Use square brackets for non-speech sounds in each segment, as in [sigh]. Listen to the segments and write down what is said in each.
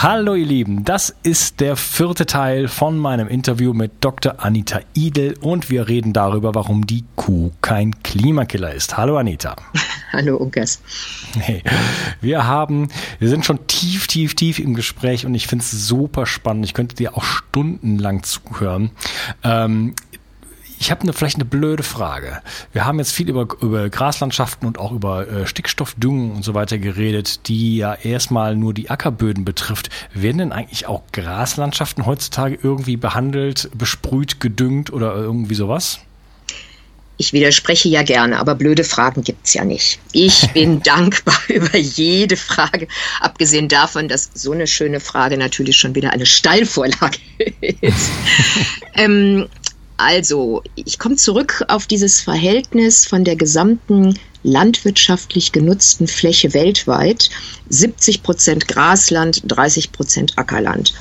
Hallo ihr Lieben, das ist der vierte Teil von meinem Interview mit Dr. Anita Idel und wir reden darüber, warum die Kuh kein Klimakiller ist. Hallo Anita. [laughs] Hallo Unkas. Hey, wir haben, wir sind schon tief, tief, tief im Gespräch und ich finde es super spannend. Ich könnte dir auch stundenlang zuhören. Ähm, ich habe eine, vielleicht eine blöde Frage. Wir haben jetzt viel über, über Graslandschaften und auch über äh, Stickstoffdüngung und so weiter geredet, die ja erstmal nur die Ackerböden betrifft. Werden denn eigentlich auch Graslandschaften heutzutage irgendwie behandelt, besprüht, gedüngt oder irgendwie sowas? Ich widerspreche ja gerne, aber blöde Fragen gibt's ja nicht. Ich [laughs] bin dankbar [laughs] über jede Frage, abgesehen davon, dass so eine schöne Frage natürlich schon wieder eine Steilvorlage [laughs] ist. ähm, also, ich komme zurück auf dieses Verhältnis von der gesamten landwirtschaftlich genutzten Fläche weltweit. 70 Prozent Grasland, 30 Prozent Ackerland.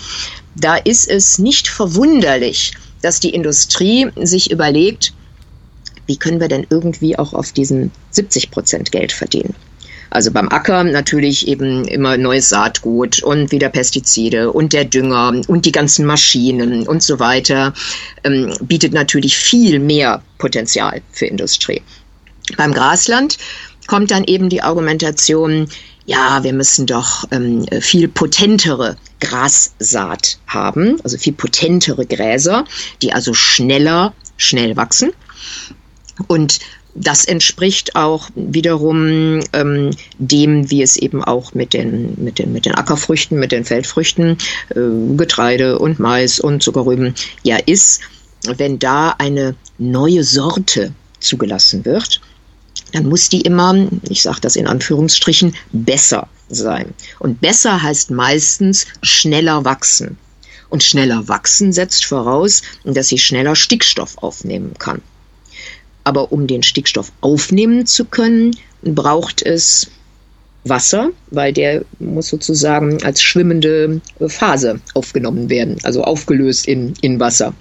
Da ist es nicht verwunderlich, dass die Industrie sich überlegt, wie können wir denn irgendwie auch auf diesen 70 Prozent Geld verdienen. Also beim Acker natürlich eben immer neues Saatgut und wieder Pestizide und der Dünger und die ganzen Maschinen und so weiter ähm, bietet natürlich viel mehr Potenzial für Industrie. Beim Grasland kommt dann eben die Argumentation, ja, wir müssen doch ähm, viel potentere Grassaat haben, also viel potentere Gräser, die also schneller, schnell wachsen. Und das entspricht auch wiederum ähm, dem, wie es eben auch mit den, mit den, mit den Ackerfrüchten, mit den Feldfrüchten, äh, Getreide und Mais und Zuckerrüben ja ist. Wenn da eine neue Sorte zugelassen wird, dann muss die immer, ich sage das in Anführungsstrichen, besser sein. Und besser heißt meistens schneller wachsen. Und schneller wachsen setzt voraus, dass sie schneller Stickstoff aufnehmen kann. Aber um den Stickstoff aufnehmen zu können, braucht es Wasser, weil der muss sozusagen als schwimmende Phase aufgenommen werden, also aufgelöst in, in Wasser.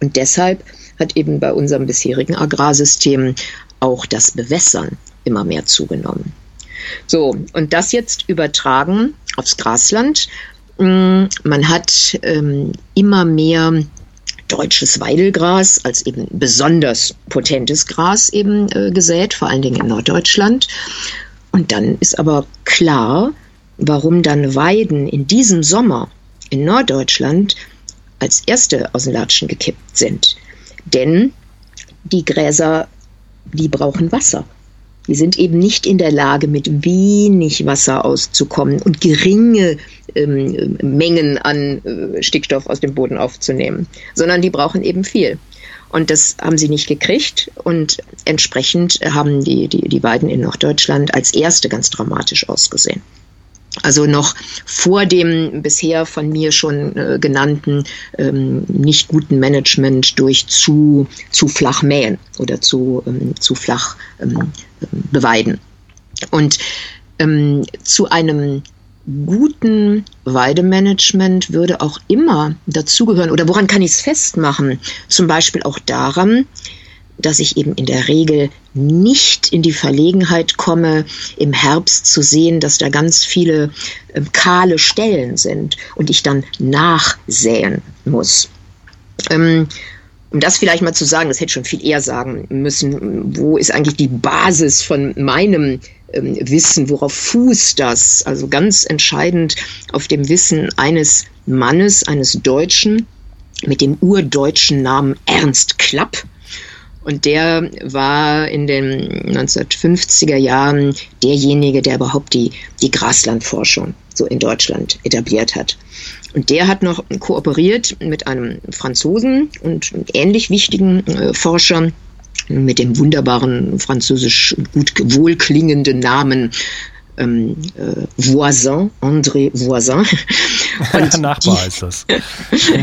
Und deshalb hat eben bei unserem bisherigen Agrarsystem auch das Bewässern immer mehr zugenommen. So, und das jetzt übertragen aufs Grasland. Mm, man hat ähm, immer mehr deutsches Weidelgras als eben besonders potentes Gras eben äh, gesät, vor allen Dingen in Norddeutschland. Und dann ist aber klar, warum dann Weiden in diesem Sommer in Norddeutschland als erste aus den Latschen gekippt sind. Denn die Gräser, die brauchen Wasser. Die sind eben nicht in der Lage, mit wenig Wasser auszukommen und geringe ähm, Mengen an äh, Stickstoff aus dem Boden aufzunehmen, sondern die brauchen eben viel. Und das haben sie nicht gekriegt. Und entsprechend haben die, die, die Weiden in Norddeutschland als erste ganz dramatisch ausgesehen. Also noch vor dem bisher von mir schon äh, genannten ähm, nicht guten Management durch zu, zu flach mähen oder zu, ähm, zu flach ähm, beweiden. Und ähm, zu einem guten Weidemanagement würde auch immer dazugehören, oder woran kann ich es festmachen? Zum Beispiel auch daran, dass ich eben in der Regel nicht in die Verlegenheit komme, im Herbst zu sehen, dass da ganz viele äh, kahle Stellen sind und ich dann nachsäen muss. Ähm, um das vielleicht mal zu sagen, das hätte schon viel eher sagen müssen, wo ist eigentlich die Basis von meinem ähm, Wissen, worauf fußt das? Also ganz entscheidend auf dem Wissen eines Mannes, eines Deutschen mit dem urdeutschen Namen Ernst Klapp. Und der war in den 1950er Jahren derjenige, der überhaupt die, die Graslandforschung so in Deutschland etabliert hat. Und der hat noch kooperiert mit einem Franzosen und ähnlich wichtigen äh, Forscher mit dem wunderbaren französisch gut wohlklingenden Namen ähm, äh, Voisin, André Voisin. [laughs] Und Nachbar die, ist das.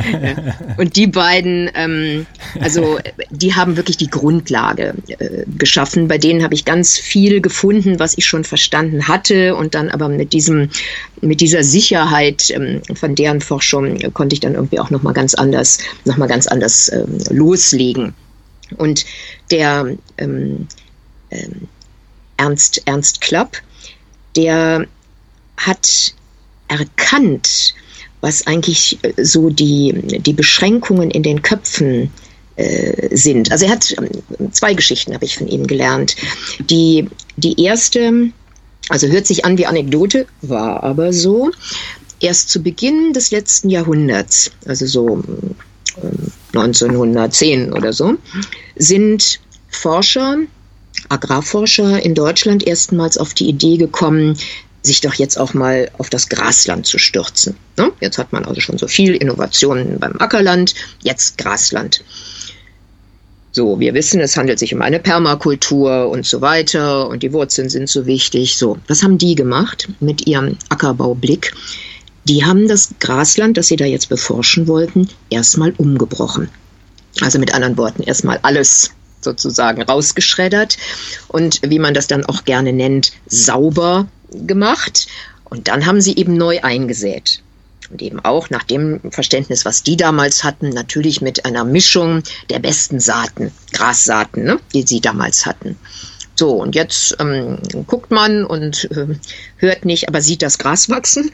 [laughs] und die beiden, ähm, also die haben wirklich die Grundlage äh, geschaffen. Bei denen habe ich ganz viel gefunden, was ich schon verstanden hatte und dann aber mit diesem, mit dieser Sicherheit ähm, von deren Forschung konnte ich dann irgendwie auch noch mal ganz anders, noch mal ganz anders ähm, loslegen. Und der ähm, Ernst Ernst Klapp, der hat erkannt, was eigentlich äh, so die, die Beschränkungen in den Köpfen äh, sind. Also er hat ähm, zwei Geschichten, habe ich von ihm gelernt. Die, die erste, also hört sich an wie Anekdote, war aber so. Erst zu Beginn des letzten Jahrhunderts, also so 1910 ähm, oder so, sind Forscher Agrarforscher in Deutschland erstmals auf die Idee gekommen, sich doch jetzt auch mal auf das Grasland zu stürzen. Ne? Jetzt hat man also schon so viel Innovationen beim Ackerland, jetzt Grasland. So, wir wissen, es handelt sich um eine Permakultur und so weiter und die Wurzeln sind so wichtig. So, was haben die gemacht mit ihrem Ackerbaublick? Die haben das Grasland, das sie da jetzt beforschen wollten, erstmal umgebrochen. Also mit anderen Worten, erstmal alles sozusagen rausgeschreddert und wie man das dann auch gerne nennt, sauber gemacht. Und dann haben sie eben neu eingesät. Und eben auch nach dem Verständnis, was die damals hatten, natürlich mit einer Mischung der besten Saaten, Grassaaten, ne, die sie damals hatten. So, und jetzt ähm, guckt man und äh, hört nicht, aber sieht das Gras wachsen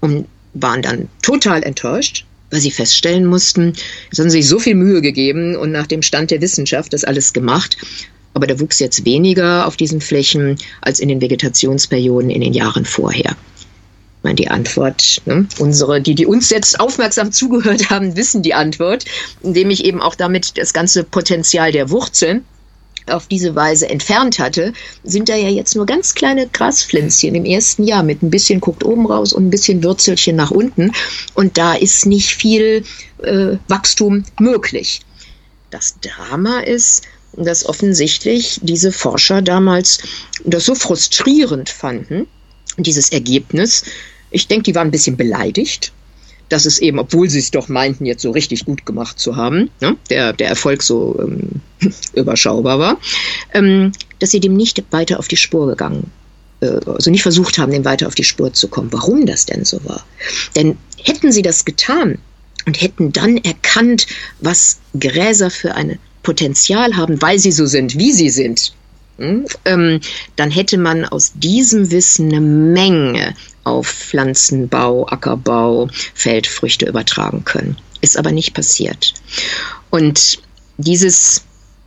und waren dann total enttäuscht, weil sie feststellen mussten, es haben sich so viel Mühe gegeben und nach dem Stand der Wissenschaft das alles gemacht. Aber da wuchs jetzt weniger auf diesen Flächen als in den Vegetationsperioden in den Jahren vorher. Ich meine, die Antwort, ne? unsere, die, die uns jetzt aufmerksam zugehört haben, wissen die Antwort, indem ich eben auch damit das ganze Potenzial der Wurzeln auf diese Weise entfernt hatte, sind da ja jetzt nur ganz kleine Graspflänzchen im ersten Jahr mit ein bisschen guckt oben raus und ein bisschen Würzelchen nach unten. Und da ist nicht viel äh, Wachstum möglich. Das Drama ist, dass offensichtlich diese Forscher damals das so frustrierend fanden, dieses Ergebnis. Ich denke, die waren ein bisschen beleidigt dass es eben, obwohl sie es doch meinten, jetzt so richtig gut gemacht zu haben, ne, der, der Erfolg so ähm, [laughs] überschaubar war, ähm, dass sie dem nicht weiter auf die Spur gegangen äh, also nicht versucht haben, dem weiter auf die Spur zu kommen, warum das denn so war. Denn hätten sie das getan und hätten dann erkannt, was Gräser für ein Potenzial haben, weil sie so sind, wie sie sind, dann hätte man aus diesem Wissen eine Menge auf Pflanzenbau, Ackerbau, Feldfrüchte übertragen können. Ist aber nicht passiert. Und dieses,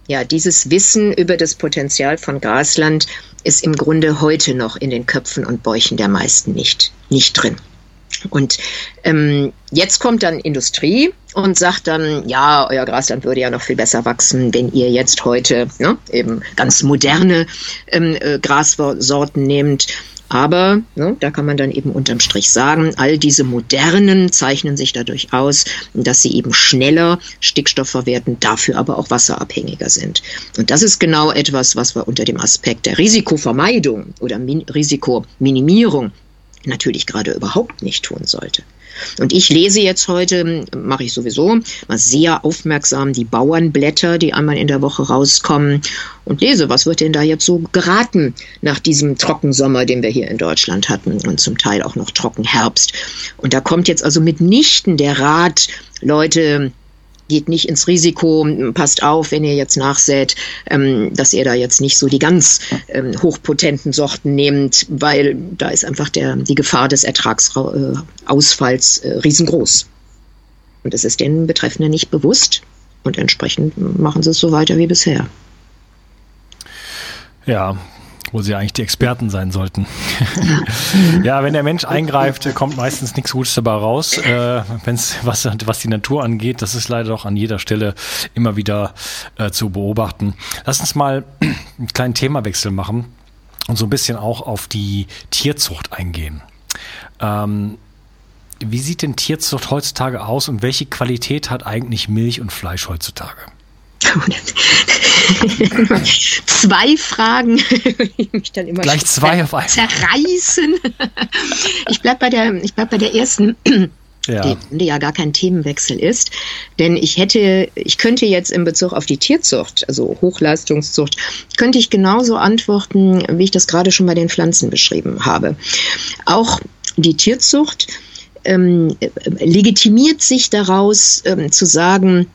ja, dieses Wissen über das Potenzial von Grasland ist im Grunde heute noch in den Köpfen und Bäuchen der meisten nicht, nicht drin. Und ähm, jetzt kommt dann Industrie und sagt dann, ja, euer Grasland würde ja noch viel besser wachsen, wenn ihr jetzt heute ne, eben ganz moderne ähm, äh, Grassorten nehmt aber ne, da kann man dann eben unterm Strich sagen, all diese modernen zeichnen sich dadurch aus, dass sie eben schneller Stickstoff verwerten, dafür aber auch wasserabhängiger sind. Und das ist genau etwas, was wir unter dem Aspekt der Risikovermeidung oder Min Risikominimierung natürlich gerade überhaupt nicht tun sollte. Und ich lese jetzt heute, mache ich sowieso, mal sehr aufmerksam die Bauernblätter, die einmal in der Woche rauskommen und lese, was wird denn da jetzt so geraten nach diesem Trockensommer, den wir hier in Deutschland hatten und zum Teil auch noch Trockenherbst. Und da kommt jetzt also mitnichten der Rat, Leute, geht nicht ins Risiko, passt auf, wenn ihr jetzt nachsät, ähm, dass ihr da jetzt nicht so die ganz ähm, hochpotenten Sorten nehmt, weil da ist einfach der, die Gefahr des Ertragsausfalls äh, riesengroß. Und das ist den Betreffenden nicht bewusst und entsprechend machen sie es so weiter wie bisher. Ja, wo sie eigentlich die Experten sein sollten. [laughs] ja, wenn der Mensch eingreift, kommt meistens nichts Gutes dabei raus. Äh, wenn's, was, was die Natur angeht, das ist leider doch an jeder Stelle immer wieder äh, zu beobachten. Lass uns mal einen kleinen Themawechsel machen und so ein bisschen auch auf die Tierzucht eingehen. Ähm, wie sieht denn Tierzucht heutzutage aus und welche Qualität hat eigentlich Milch und Fleisch heutzutage? [laughs] [laughs] zwei Fragen, [laughs] die mich dann immer Gleich zwei auf einmal. zerreißen. [laughs] ich bleibe bei, der, bleib bei der ersten. Ja. Die, ja gar kein Themenwechsel ist. Denn ich hätte, ich könnte jetzt in Bezug auf die Tierzucht, also Hochleistungszucht, könnte ich genauso antworten, wie ich das gerade schon bei den Pflanzen beschrieben habe. Auch die Tierzucht ähm, legitimiert sich daraus ähm, zu sagen,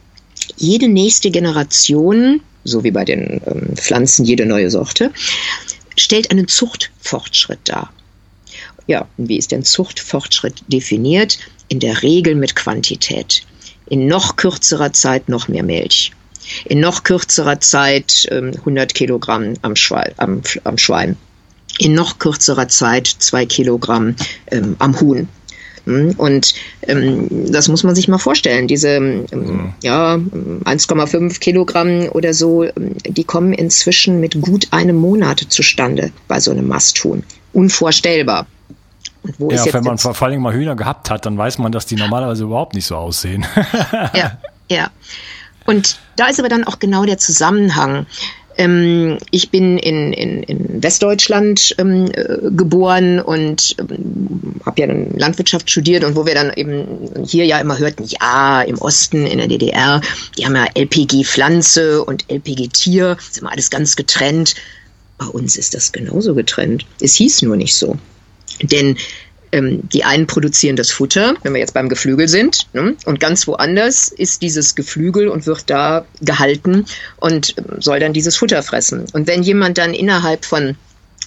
jede nächste Generation, so wie bei den ähm, Pflanzen jede neue Sorte, stellt einen Zuchtfortschritt dar. Ja, wie ist denn Zuchtfortschritt definiert? In der Regel mit Quantität. In noch kürzerer Zeit noch mehr Milch. In noch kürzerer Zeit ähm, 100 Kilogramm am, Schwein, am, am Schwein. In noch kürzerer Zeit zwei Kilogramm ähm, am Huhn. Hm? Und ähm, das muss man sich mal vorstellen. Diese ähm, ja, 1,5 Kilogramm oder so, ähm, die kommen inzwischen mit gut einem Monat zustande bei so einem Masthuhn. Unvorstellbar. Und wo ja, wenn man vor allen Dingen mal Hühner gehabt hat, dann weiß man, dass die normalerweise überhaupt nicht so aussehen. ja, ja. Und da ist aber dann auch genau der Zusammenhang. Ähm, ich bin in, in, in Westdeutschland ähm, äh, geboren und ähm, habe ja dann Landwirtschaft studiert und wo wir dann eben hier ja immer hörten, ja, im Osten, in der DDR, die haben ja LPG Pflanze und LPG Tier, ist immer alles ganz getrennt. Bei uns ist das genauso getrennt. Es hieß nur nicht so. Denn ähm, die einen produzieren das Futter, wenn wir jetzt beim Geflügel sind, ne? und ganz woanders ist dieses Geflügel und wird da gehalten und ähm, soll dann dieses Futter fressen. Und wenn jemand dann innerhalb von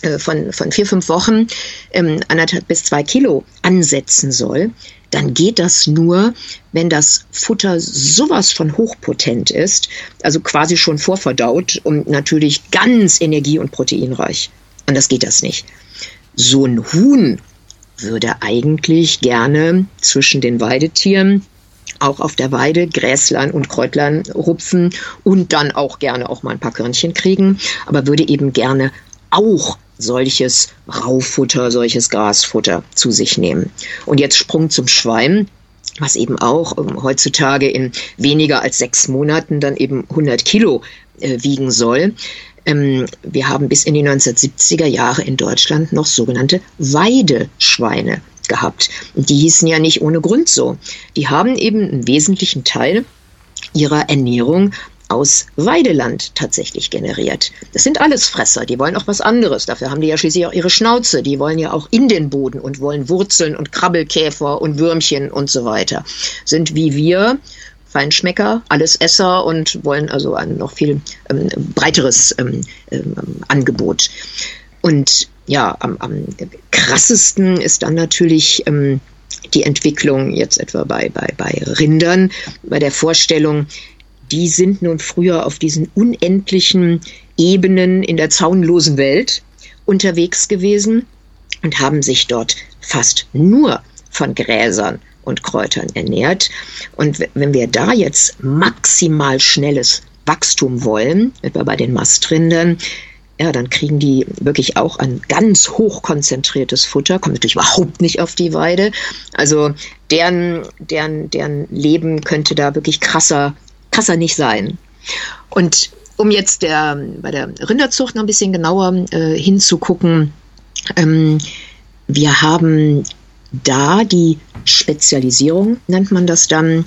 äh, von, von vier, fünf Wochen ähm, anderthalb bis zwei Kilo ansetzen soll, dann geht das nur, wenn das Futter sowas von hochpotent ist, also quasi schon vorverdaut und natürlich ganz energie- und proteinreich. Anders geht das nicht. So ein Huhn würde eigentlich gerne zwischen den Weidetieren auch auf der Weide Gräslein und Kräutlein rupfen und dann auch gerne auch mal ein paar Körnchen kriegen, aber würde eben gerne auch solches Raufutter, solches Grasfutter zu sich nehmen. Und jetzt Sprung zum Schwein was eben auch ähm, heutzutage in weniger als sechs Monaten dann eben 100 Kilo äh, wiegen soll. Ähm, wir haben bis in die 1970er Jahre in Deutschland noch sogenannte Weideschweine gehabt. Die hießen ja nicht ohne Grund so. Die haben eben einen wesentlichen Teil ihrer Ernährung aus Weideland tatsächlich generiert. Das sind alles Fresser, die wollen auch was anderes. Dafür haben die ja schließlich auch ihre Schnauze. Die wollen ja auch in den Boden und wollen Wurzeln und Krabbelkäfer und Würmchen und so weiter. Sind wie wir Feinschmecker, alles Esser und wollen also ein noch viel ähm, breiteres ähm, ähm, Angebot. Und ja, am, am, krassesten ist dann natürlich ähm, die Entwicklung jetzt etwa bei, bei, bei Rindern, bei der Vorstellung, die sind nun früher auf diesen unendlichen Ebenen in der zaunlosen Welt unterwegs gewesen und haben sich dort fast nur von Gräsern und Kräutern ernährt. Und wenn wir da jetzt maximal schnelles Wachstum wollen, etwa bei den Mastrindern, ja, dann kriegen die wirklich auch ein ganz hoch konzentriertes Futter, kommt natürlich überhaupt nicht auf die Weide. Also deren, deren, deren Leben könnte da wirklich krasser, krasser nicht sein. Und um jetzt der, bei der Rinderzucht noch ein bisschen genauer äh, hinzugucken, ähm, wir haben da die Spezialisierung, nennt man das dann,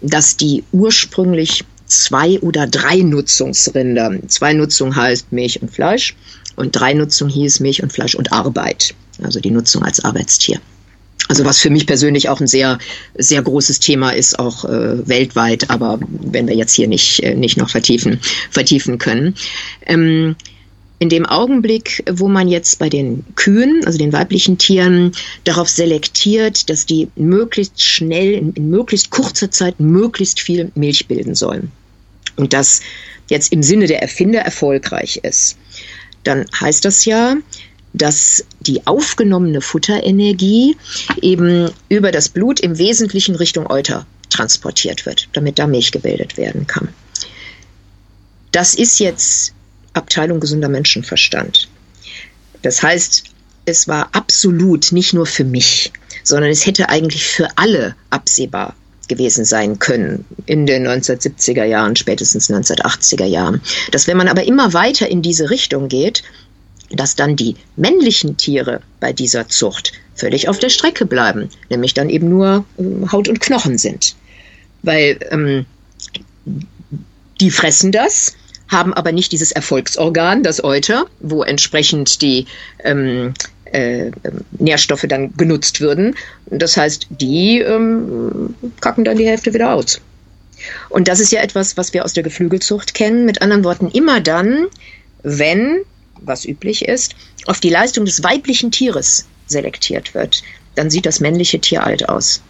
dass die ursprünglich zwei oder drei Nutzungsrinder, zwei Nutzung heißt Milch und Fleisch und drei Nutzung hieß Milch und Fleisch und Arbeit, also die Nutzung als Arbeitstier. Also was für mich persönlich auch ein sehr, sehr großes Thema ist, auch äh, weltweit, aber wenn wir jetzt hier nicht, äh, nicht noch vertiefen, vertiefen können. Ähm, in dem Augenblick, wo man jetzt bei den Kühen, also den weiblichen Tieren, darauf selektiert, dass die möglichst schnell, in, möglichst kurzer Zeit möglichst viel Milch bilden sollen und das jetzt im Sinne der Erfinder erfolgreich ist, dann heißt das ja, dass die aufgenommene Futterenergie eben über das Blut im Wesentlichen Richtung Euter transportiert wird, damit da Milch gebildet werden kann. Das ist jetzt Abteilung gesunder Menschenverstand. Das heißt, es war absolut nicht nur für mich, sondern es hätte eigentlich für alle absehbar gewesen sein können in den 1970er Jahren, spätestens 1980er Jahren. Dass wenn man aber immer weiter in diese Richtung geht, dass dann die männlichen Tiere bei dieser Zucht völlig auf der Strecke bleiben, nämlich dann eben nur äh, Haut und Knochen sind. Weil ähm, die fressen das, haben aber nicht dieses Erfolgsorgan, das Euter, wo entsprechend die ähm, äh, Nährstoffe dann genutzt würden. Das heißt, die ähm, kacken dann die Hälfte wieder aus. Und das ist ja etwas, was wir aus der Geflügelzucht kennen. Mit anderen Worten, immer dann, wenn was üblich ist, auf die Leistung des weiblichen Tieres selektiert wird, dann sieht das männliche Tier alt aus.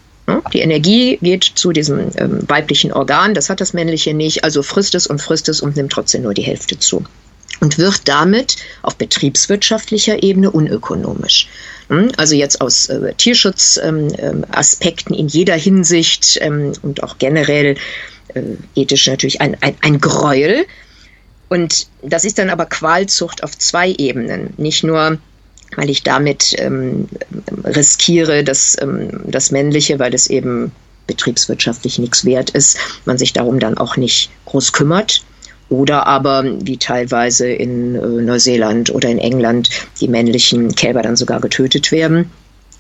Die Energie geht zu diesem ähm, weiblichen Organ, das hat das männliche nicht, also frisst es und frisst es und nimmt trotzdem nur die Hälfte zu. Und wird damit auf betriebswirtschaftlicher Ebene unökonomisch. Hm? Also jetzt aus äh, Tierschutzaspekten ähm, ähm, in jeder Hinsicht ähm, und auch generell äh, ethisch natürlich ein, ein, ein Gräuel. Und das ist dann aber Qualzucht auf zwei Ebenen. Nicht nur, weil ich damit ähm, riskiere, dass ähm, das Männliche, weil es eben betriebswirtschaftlich nichts wert ist, man sich darum dann auch nicht groß kümmert. Oder aber, wie teilweise in äh, Neuseeland oder in England, die männlichen Kälber dann sogar getötet werden,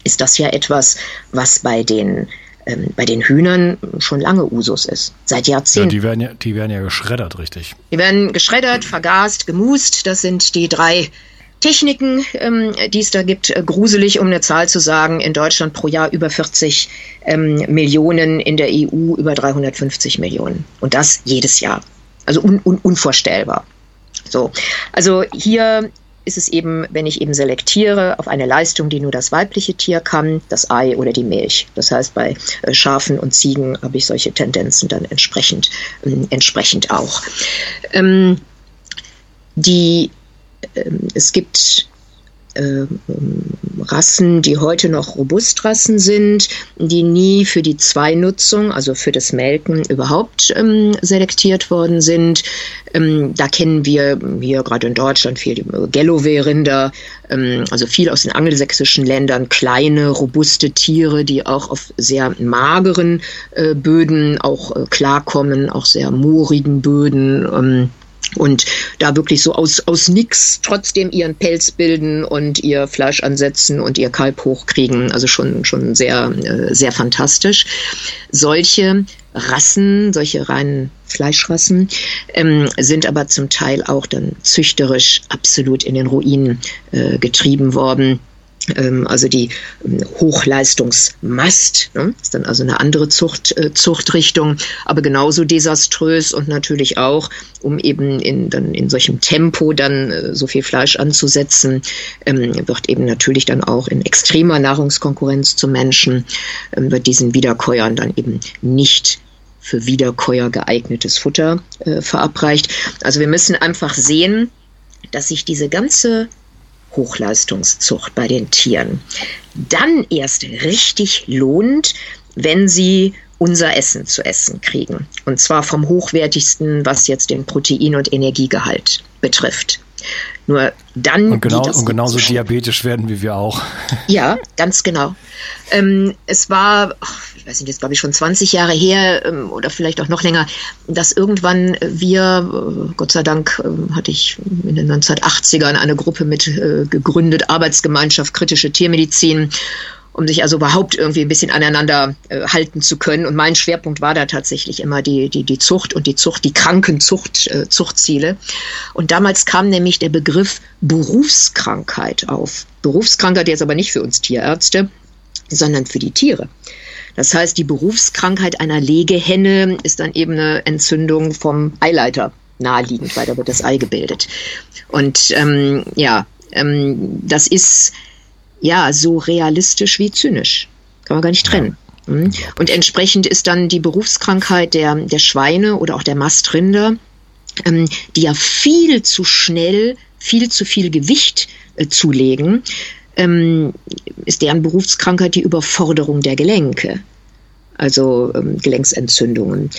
ist das ja etwas, was bei den ähm, bei den Hühnern schon lange Usus ist. Seit Jahrzehnten. Ja, die, werden ja, die werden ja geschreddert, richtig. Die werden geschreddert, vergast, gemust. Das sind die drei Techniken, ähm, die es da gibt. Äh, gruselig, um eine Zahl zu sagen. In Deutschland pro Jahr über 40 ähm, Millionen, in der EU über 350 Millionen. Und das jedes Jahr. Also un un unvorstellbar. So, also hier ist es eben, wenn ich eben selektiere auf eine Leistung, die nur das weibliche Tier kann, das Ei oder die Milch. Das heißt, bei äh, Schafen und Ziegen habe ich solche Tendenzen dann entsprechend, äh, entsprechend auch. Ähm, die, es gibt äh, Rassen, die heute noch Robustrassen sind, die nie für die Zweinutzung, also für das Melken überhaupt ähm, selektiert worden sind. Ähm, da kennen wir hier gerade in Deutschland viel die Galloway-Rinder, ähm, also viel aus den angelsächsischen Ländern, kleine, robuste Tiere, die auch auf sehr mageren äh, Böden auch äh, klarkommen, auch sehr moorigen Böden. Und da wirklich so aus, aus nix trotzdem ihren Pelz bilden und ihr Fleisch ansetzen und ihr Kalb hochkriegen. Also schon, schon sehr, äh, sehr fantastisch. Solche Rassen, solche reinen Fleischrassen, ähm, sind aber zum Teil auch dann züchterisch absolut in den Ruinen äh, getrieben worden. Ähm, also die ähm, Hochleistungsmast, ne? ist dann also eine andere Zucht, äh, Zuchtrichtung, aber genauso desaströs und natürlich auch, um eben in, dann in solchem Tempo dann äh, so viel Fleisch anzusetzen, ähm, wird eben natürlich dann auch in extremer Nahrungskonkurrenz zu Menschen, ähm, wird diesen Wiederkäuern dann eben nicht für Wiederkäuer geeignetes Futter äh, verabreicht. Also wir müssen einfach sehen, dass sich diese ganze Hochleistungszucht bei den Tieren dann erst richtig lohnt, wenn sie unser Essen zu essen kriegen. Und zwar vom hochwertigsten, was jetzt den Protein- und Energiegehalt betrifft. Nur dann. Und, genau, und genauso sein. diabetisch werden wie wir auch. [laughs] Ja, ganz genau. Ähm, es war, ich weiß nicht, jetzt glaube ich schon 20 Jahre her ähm, oder vielleicht auch noch länger, dass irgendwann wir, äh, Gott sei Dank äh, hatte ich in den 1980ern eine Gruppe mit äh, gegründet, Arbeitsgemeinschaft kritische Tiermedizin um sich also überhaupt irgendwie ein bisschen aneinander äh, halten zu können. Und mein Schwerpunkt war da tatsächlich immer die, die, die Zucht und die Zucht, die Krankenzucht, äh, Zuchtziele. Und damals kam nämlich der Begriff Berufskrankheit auf. Berufskrankheit jetzt aber nicht für uns Tierärzte, sondern für die Tiere. Das heißt, die Berufskrankheit einer Legehenne ist dann eben eine Entzündung vom Eileiter naheliegend, weil da wird das Ei gebildet. Und ähm, ja, ähm, das ist ja so realistisch wie zynisch. Kann man gar nicht trennen. Mhm. Und entsprechend ist dann die Berufskrankheit der, der Schweine oder auch der Mastrinder, ähm, die ja viel zu schnell, viel zu viel Gewicht äh, zulegen, ähm, ist deren Berufskrankheit die Überforderung der Gelenke, also ähm, Gelenksentzündungen.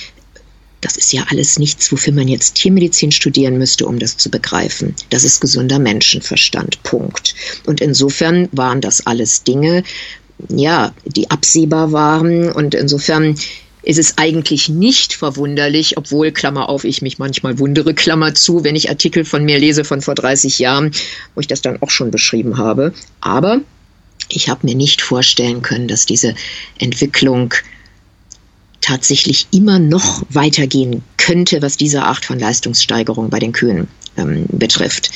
Das ist ja alles nichts, wofür man jetzt Tiermedizin studieren müsste, um das zu begreifen. Das ist gesunder Menschenverstand. Punkt. Und insofern waren das alles Dinge, ja, die absehbar waren. Und insofern ist es eigentlich nicht verwunderlich, obwohl, Klammer auf, ich mich manchmal wundere, Klammer zu, wenn ich Artikel von mir lese von vor 30 Jahren, wo ich das dann auch schon beschrieben habe. Aber ich habe mir nicht vorstellen können, dass diese Entwicklung tatsächlich immer noch weitergehen könnte, was diese Art von Leistungssteigerung bei den Kühen ähm, betrifft.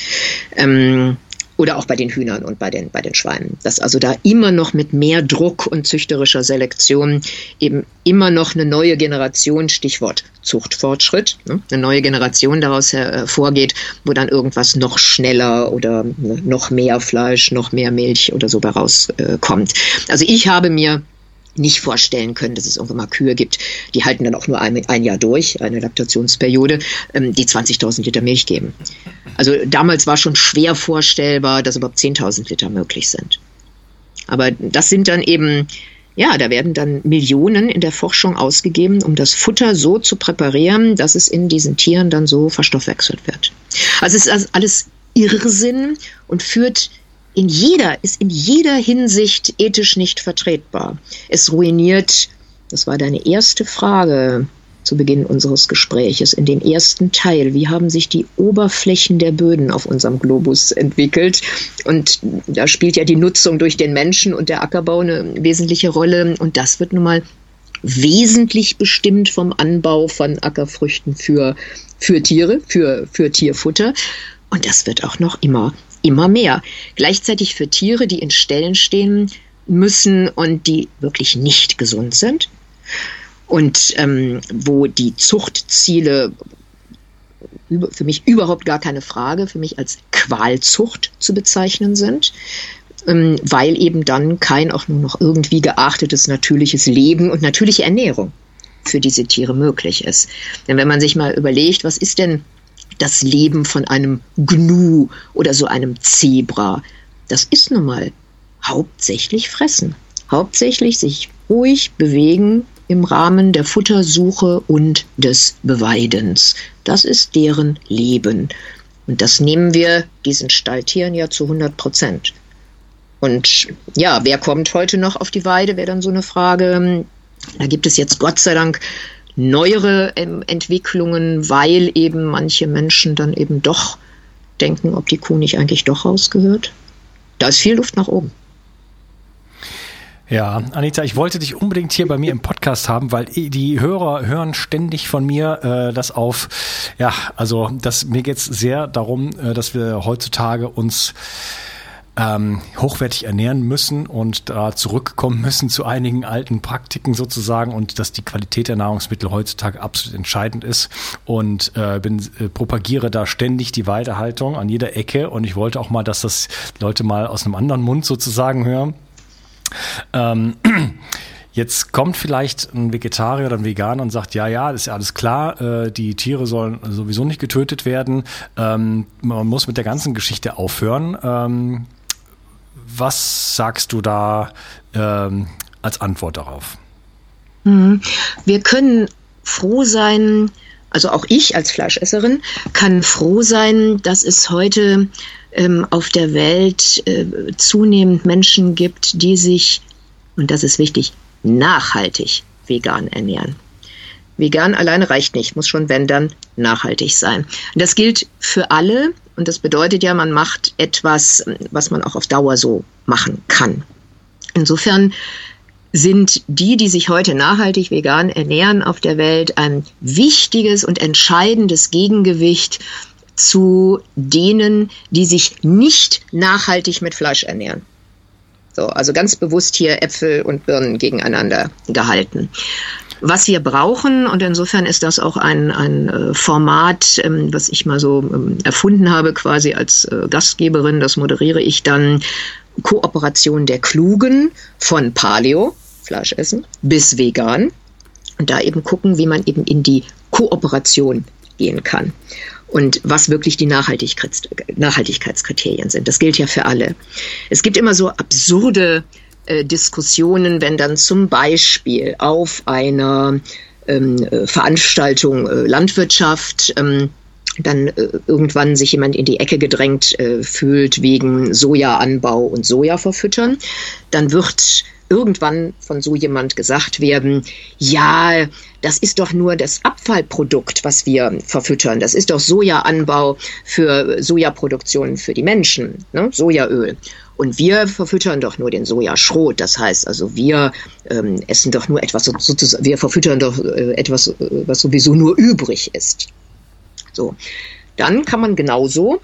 Ähm, oder auch bei den Hühnern und bei den, bei den Schweinen. Dass also da immer noch mit mehr Druck und züchterischer Selektion eben immer noch eine neue Generation, Stichwort Zuchtfortschritt, ne, eine neue Generation daraus hervorgeht, wo dann irgendwas noch schneller oder ne, noch mehr Fleisch, noch mehr Milch oder so herauskommt. Äh, also ich habe mir nicht vorstellen können, dass es irgendwann mal Kühe gibt, die halten dann auch nur ein, ein Jahr durch, eine Laktationsπeriode, ähm, die 20.000 Liter Milch geben. Also damals war schon schwer vorstellbar, dass überhaupt 10.000 Liter möglich sind. Aber das sind dann eben, ja, da werden dann Millionen in der Forschung ausgegeben, um das Futter so zu präparieren, dass es in diesen Tieren dann so verstoffwechselt wird. Also es ist alles Irrsinn und führt in jeder, ist in jeder Hinsicht ethisch nicht vertretbar. Es ruiniert, das war deine erste Frage zu Beginn unseres Gespräches, in dem ersten Teil, wie haben sich die Oberflächen der Böden auf unserem Globus entwickelt? Und da spielt ja die Nutzung durch den Menschen und der Ackerbau eine wesentliche Rolle. Und das wird nun mal wesentlich bestimmt vom Anbau von Ackerfrüchten für, für Tiere, für, für Tierfutter. Und das wird auch noch immer immer mehr. Gleichzeitig für Tiere, die in Ställen stehen müssen und die wirklich nicht gesund sind und ähm, wo die Zuchtziele für mich überhaupt gar keine Frage, für mich als Qualzucht zu bezeichnen sind, ähm, weil eben dann kein auch nur noch irgendwie geachtetes natürliches Leben und natürliche Ernährung für diese Tiere möglich ist. Denn wenn man sich mal überlegt, was ist denn das Leben von einem Gnu oder so einem Zebra. Das ist nun mal hauptsächlich fressen. Hauptsächlich sich ruhig bewegen im Rahmen der Futtersuche und des Beweidens. Das ist deren Leben. Und das nehmen wir diesen Stalltieren ja zu 100 Prozent. Und ja, wer kommt heute noch auf die Weide, wäre dann so eine Frage. Da gibt es jetzt Gott sei Dank neuere ähm, Entwicklungen, weil eben manche Menschen dann eben doch denken, ob die Kuh nicht eigentlich doch rausgehört. Da ist viel Luft nach oben. Ja, Anita, ich wollte dich unbedingt hier bei mir im Podcast haben, weil die Hörer hören ständig von mir äh, das auf. Ja, also das mir geht's sehr darum, äh, dass wir heutzutage uns ähm, hochwertig ernähren müssen und da zurückkommen müssen zu einigen alten Praktiken sozusagen und dass die Qualität der Nahrungsmittel heutzutage absolut entscheidend ist und äh, bin, äh, propagiere da ständig die Weidehaltung an jeder Ecke und ich wollte auch mal, dass das Leute mal aus einem anderen Mund sozusagen hören. Ähm, [clears throat] Jetzt kommt vielleicht ein Vegetarier oder ein Veganer und sagt, ja, ja, das ist ja alles klar, äh, die Tiere sollen sowieso nicht getötet werden. Ähm, man muss mit der ganzen Geschichte aufhören. Was sagst du da ähm, als Antwort darauf? Mhm. Wir können froh sein, also auch ich als Fleischesserin kann froh sein, dass es heute ähm, auf der Welt äh, zunehmend Menschen gibt, die sich, und das ist wichtig, nachhaltig vegan ernähren. Vegan alleine reicht nicht, muss schon, wenn dann, nachhaltig sein. Und das gilt für alle. Und das bedeutet ja, man macht etwas, was man auch auf Dauer so machen kann. Insofern sind die, die sich heute nachhaltig vegan ernähren auf der Welt, ein wichtiges und entscheidendes Gegengewicht zu denen, die sich nicht nachhaltig mit Fleisch ernähren. So, also ganz bewusst hier Äpfel und Birnen gegeneinander gehalten. Was wir brauchen, und insofern ist das auch ein, ein äh, Format, ähm, was ich mal so ähm, erfunden habe, quasi als äh, Gastgeberin, das moderiere ich dann, Kooperation der Klugen von Paleo, Fleisch essen, bis vegan. Und da eben gucken, wie man eben in die Kooperation gehen kann und was wirklich die Nachhaltigkeits Nachhaltigkeitskriterien sind. Das gilt ja für alle. Es gibt immer so absurde äh, Diskussionen, wenn dann zum Beispiel auf einer ähm, äh, Veranstaltung äh, Landwirtschaft ähm, dann äh, irgendwann sich jemand in die Ecke gedrängt äh, fühlt wegen Sojaanbau und Soja verfüttern, dann wird irgendwann von so jemand gesagt werden, ja, das ist doch nur das Abfallprodukt, was wir verfüttern. Das ist doch Sojaanbau für Sojaproduktion für die Menschen, ne? Sojaöl. Und wir verfüttern doch nur den Sojaschrot. Das heißt also, wir ähm, essen doch nur etwas, sozusagen, wir verfüttern doch äh, etwas, äh, was sowieso nur übrig ist. So. Dann kann man genauso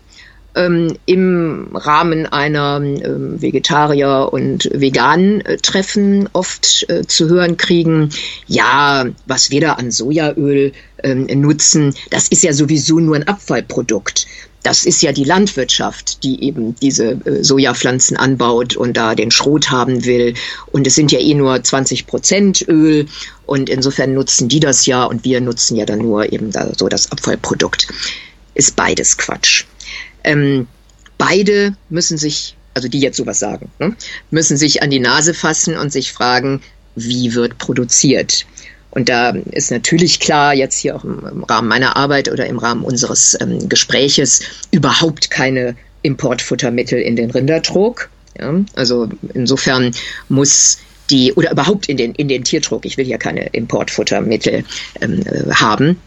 ähm, im Rahmen einer ähm, Vegetarier- und Vegan-Treffen oft äh, zu hören kriegen, ja, was wir da an Sojaöl ähm, nutzen, das ist ja sowieso nur ein Abfallprodukt. Das ist ja die Landwirtschaft, die eben diese äh, Sojapflanzen anbaut und da den Schrot haben will. Und es sind ja eh nur 20 Prozent Öl. Und insofern nutzen die das ja und wir nutzen ja dann nur eben da so das Abfallprodukt. Ist beides Quatsch. Ähm, beide müssen sich, also die jetzt sowas sagen, ne, müssen sich an die Nase fassen und sich fragen, wie wird produziert? Und da ist natürlich klar, jetzt hier auch im, Rahmen meiner Arbeit oder im Rahmen unseres ähm, Gespräches, überhaupt keine Importfuttermittel in den Rindertrog. Ja? Also insofern muss die, oder überhaupt in den, in den Tiertrog, ich will ja keine Importfuttermittel ähm, äh, haben.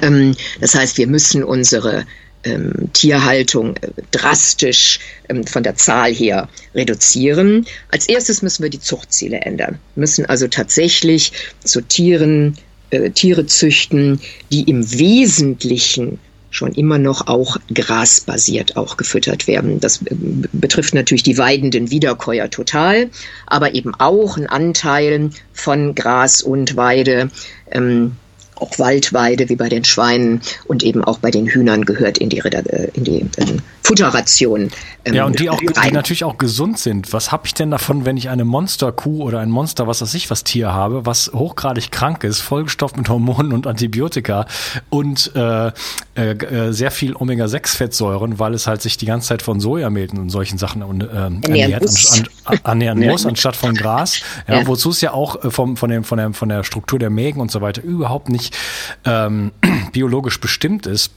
Ähm, das heißt, wir müssen unsere ähm, Tierhaltung äh, drastisch ähm, von der Zahl her reduzieren. Als erstes müssen wir die Zuchtziele ändern. Wir müssen also tatsächlich zu Tieren, äh, Tiere züchten, die im Wesentlichen schon immer noch auch grasbasiert auch gefüttert werden. Das äh, betrifft natürlich die weidenden Wiederkäuer total, aber eben auch einen Anteil von Gras und Weide. Ähm, auch Waldweide wie bei den Schweinen und eben auch bei den Hühnern gehört in die, äh, in die ähm, Futterration. Ähm, ja, und die, auch, die natürlich auch gesund sind. Was habe ich denn davon, wenn ich eine Monsterkuh oder ein Monster, was weiß ich, was Tier habe, was hochgradig krank ist, vollgestopft mit Hormonen und Antibiotika und äh, äh, sehr viel Omega-6-Fettsäuren, weil es halt sich die ganze Zeit von Sojamilben und solchen Sachen äh, ernährt, an, an, ernähren muss, anstatt von Gras. Ja, ja. Wozu es ja auch äh, vom, von, dem, von, der, von der Struktur der Mägen und so weiter überhaupt nicht ähm, [clears throat] biologisch bestimmt ist.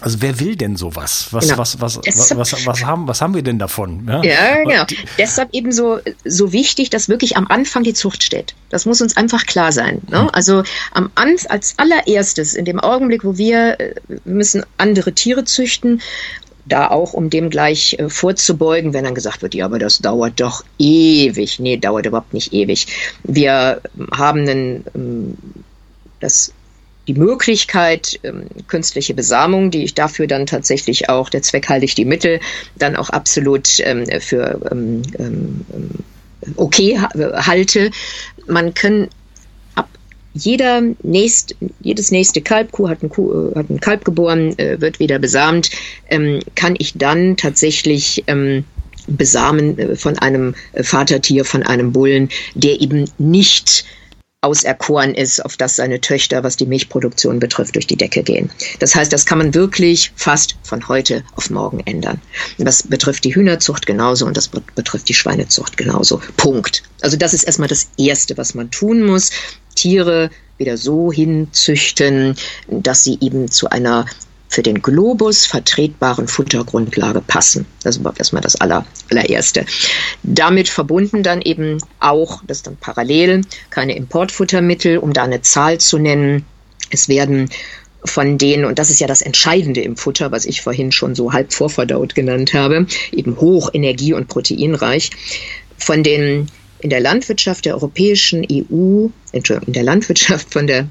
Also wer will denn sowas? Was, genau. was, was, was, was, was, haben, was haben wir denn davon? Ja, ja genau. Die, Deshalb eben so, so wichtig, dass wirklich am Anfang die Zucht steht. Das muss uns einfach klar sein. Ne? Hm. Also am als allererstes, in dem Augenblick, wo wir, äh, wir müssen andere Tiere züchten, da auch, um dem gleich äh, vorzubeugen, wenn dann gesagt wird, ja, aber das dauert doch ewig. Nee, dauert überhaupt nicht ewig. Wir haben einen, ähm, das die Möglichkeit, ähm, künstliche Besamung, die ich dafür dann tatsächlich auch, der Zweck halte ich die Mittel, dann auch absolut ähm, für ähm, ähm, okay halte. Man kann ab jeder nächst, jedes nächste Kalbkuh hat ein, Kuh, hat ein Kalb geboren, äh, wird wieder besamt, ähm, kann ich dann tatsächlich ähm, besamen äh, von einem Vatertier, von einem Bullen, der eben nicht auserkoren ist, auf das seine Töchter, was die Milchproduktion betrifft, durch die Decke gehen. Das heißt, das kann man wirklich fast von heute auf morgen ändern. Das betrifft die Hühnerzucht genauso und das betrifft die Schweinezucht genauso. Punkt. Also das ist erstmal das Erste, was man tun muss. Tiere wieder so hinzüchten, dass sie eben zu einer für den Globus vertretbaren Futtergrundlage passen. Das ist überhaupt erstmal das aller, allererste. Damit verbunden dann eben auch, das ist dann parallel, keine Importfuttermittel, um da eine Zahl zu nennen. Es werden von denen, und das ist ja das Entscheidende im Futter, was ich vorhin schon so halb vorverdaut genannt habe, eben hoch energie- und proteinreich, von den in der Landwirtschaft der europäischen EU, in der Landwirtschaft von der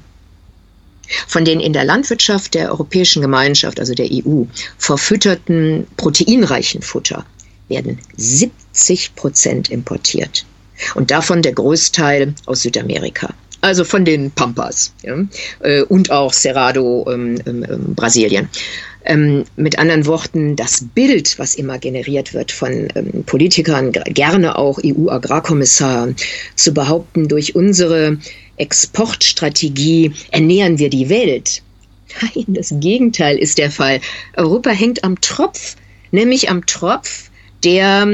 von den in der Landwirtschaft der Europäischen Gemeinschaft, also der EU, verfütterten proteinreichen Futter werden 70 80 Prozent importiert. Und davon der Großteil aus Südamerika. Also von den Pampas ja, äh, und auch Cerrado, ähm, ähm, ähm, Brasilien. Ähm, mit anderen Worten, das Bild, was immer generiert wird von ähm, Politikern, gerne auch EU-Agrarkommissaren, zu behaupten, durch unsere Exportstrategie ernähren wir die Welt. Nein, das Gegenteil ist der Fall. Europa hängt am Tropf, nämlich am Tropf der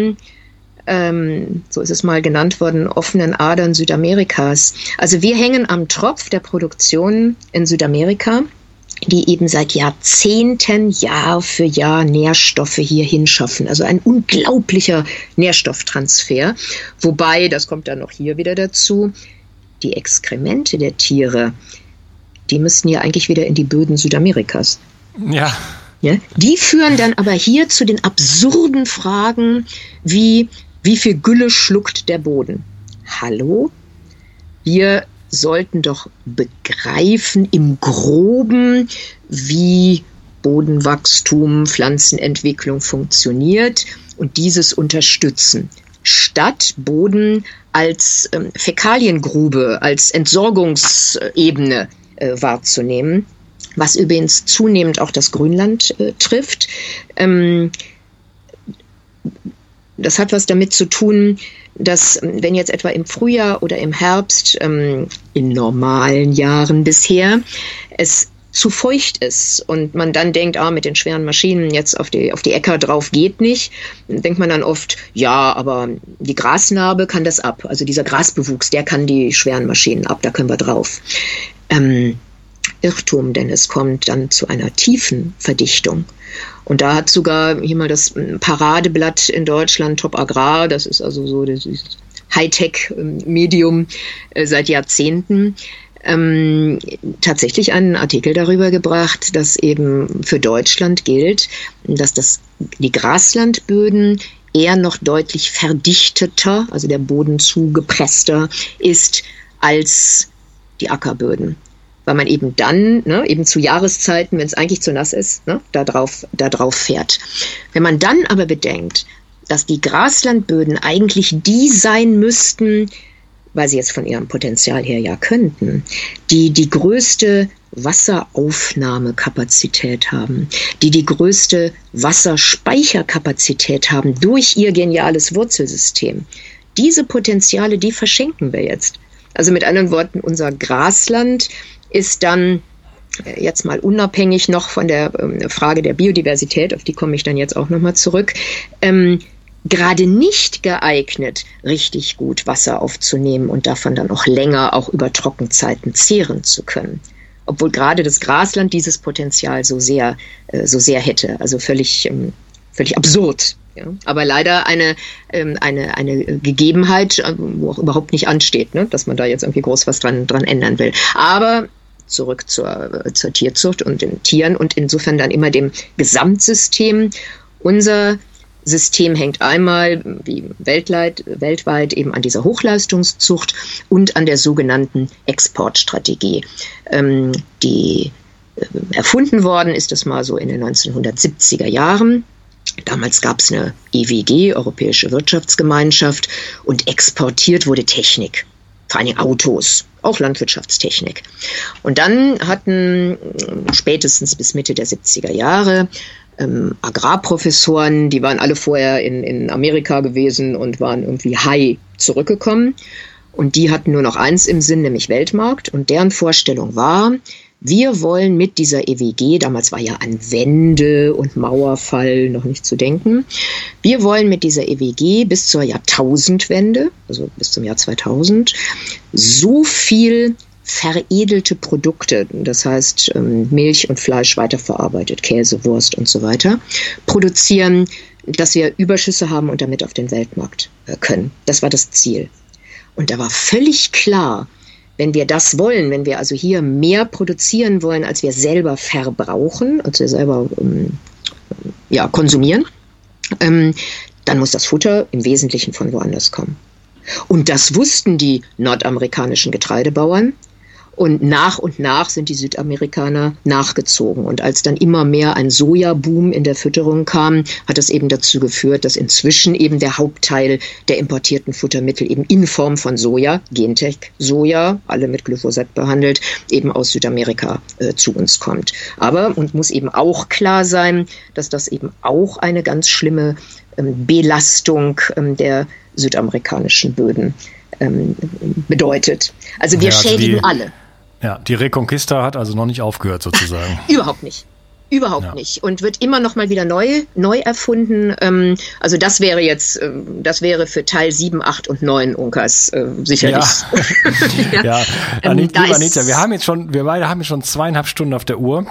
ähm, so ist es mal genannt worden, offenen Adern Südamerikas. Also wir hängen am Tropf der Produktion in Südamerika, die eben seit Jahrzehnten Jahr für Jahr Nährstoffe hier hinschaffen. Also ein unglaublicher Nährstofftransfer. Wobei, das kommt dann noch hier wieder dazu, die Exkremente der Tiere, die müssten ja eigentlich wieder in die Böden Südamerikas. Ja. Ja, die führen dann aber hier zu den absurden Fragen wie, wie viel Gülle schluckt der Boden? Hallo? Wir sollten doch begreifen im groben, wie Bodenwachstum, Pflanzenentwicklung funktioniert und dieses unterstützen, statt Boden als ähm, Fäkaliengrube, als Entsorgungsebene äh, wahrzunehmen, was übrigens zunehmend auch das Grünland äh, trifft. Ähm, das hat was damit zu tun, dass wenn jetzt etwa im Frühjahr oder im Herbst, ähm, in normalen Jahren bisher, es zu feucht ist und man dann denkt, ah, mit den schweren Maschinen jetzt auf die, auf die Äcker drauf geht nicht, denkt man dann oft, ja, aber die Grasnarbe kann das ab. Also dieser Grasbewuchs, der kann die schweren Maschinen ab, da können wir drauf. Ähm, Irrtum, denn es kommt dann zu einer tiefen Verdichtung. Und da hat sogar hier mal das Paradeblatt in Deutschland, Top Agrar, das ist also so das Hightech-Medium äh, seit Jahrzehnten, ähm, tatsächlich einen Artikel darüber gebracht, dass eben für Deutschland gilt, dass das, die Graslandböden eher noch deutlich verdichteter, also der Boden zugepresster ist als die Ackerböden weil man eben dann, ne, eben zu Jahreszeiten, wenn es eigentlich zu nass ist, ne, da, drauf, da drauf fährt. Wenn man dann aber bedenkt, dass die Graslandböden eigentlich die sein müssten, weil sie jetzt von ihrem Potenzial her ja könnten, die die größte Wasseraufnahmekapazität haben, die die größte Wasserspeicherkapazität haben durch ihr geniales Wurzelsystem. Diese Potenziale, die verschenken wir jetzt. Also mit anderen Worten, unser Grasland ist dann äh, jetzt mal unabhängig noch von der ähm, Frage der Biodiversität, auf die komme ich dann jetzt auch nochmal zurück, ähm, gerade nicht geeignet, richtig gut Wasser aufzunehmen und davon dann auch länger, auch über Trockenzeiten zehren zu können. Obwohl gerade das Grasland dieses Potenzial so sehr, äh, so sehr hätte. Also völlig, ähm, völlig absurd. Ja. Aber leider eine, ähm, eine, eine Gegebenheit, äh, wo auch überhaupt nicht ansteht, ne? dass man da jetzt irgendwie groß was dran, dran ändern will. Aber zurück zur, zur Tierzucht und den Tieren und insofern dann immer dem Gesamtsystem. Unser System hängt einmal wie weltweit, weltweit eben an dieser Hochleistungszucht und an der sogenannten Exportstrategie. Ähm, die äh, erfunden worden ist es mal so in den 1970er Jahren. Damals gab es eine EWG, Europäische Wirtschaftsgemeinschaft, und exportiert wurde Technik vor allem Autos, auch Landwirtschaftstechnik. Und dann hatten spätestens bis Mitte der 70er Jahre ähm, Agrarprofessoren, die waren alle vorher in, in Amerika gewesen und waren irgendwie high zurückgekommen. Und die hatten nur noch eins im Sinn, nämlich Weltmarkt. Und deren Vorstellung war, wir wollen mit dieser EWG, damals war ja an Wände und Mauerfall noch nicht zu denken, wir wollen mit dieser EWG bis zur Jahrtausendwende, also bis zum Jahr 2000, so viel veredelte Produkte, das heißt ähm, Milch und Fleisch weiterverarbeitet, Käse, Wurst und so weiter, produzieren, dass wir Überschüsse haben und damit auf den Weltmarkt äh, können. Das war das Ziel. Und da war völlig klar, wenn wir das wollen, wenn wir also hier mehr produzieren wollen, als wir selber verbrauchen, als wir selber ähm, ja, konsumieren, ähm, dann muss das Futter im Wesentlichen von woanders kommen. Und das wussten die nordamerikanischen Getreidebauern. Und nach und nach sind die Südamerikaner nachgezogen. Und als dann immer mehr ein Sojaboom in der Fütterung kam, hat das eben dazu geführt, dass inzwischen eben der Hauptteil der importierten Futtermittel eben in Form von Soja, Gentech-Soja, alle mit Glyphosat behandelt, eben aus Südamerika äh, zu uns kommt. Aber, und muss eben auch klar sein, dass das eben auch eine ganz schlimme ähm, Belastung ähm, der südamerikanischen Böden ähm, bedeutet. Also wir ja, also schädigen die, alle. Ja, die Reconquista hat also noch nicht aufgehört sozusagen. [laughs] Überhaupt nicht. Überhaupt ja. nicht. Und wird immer noch mal wieder neu, neu erfunden. Ähm, also das wäre jetzt, ähm, das wäre für Teil 7, 8 und 9 Unkas äh, sicherlich. Ja, [laughs] ja. ja. Anita, ähm, Anita, wir haben jetzt schon, wir beide haben jetzt schon zweieinhalb Stunden auf der Uhr.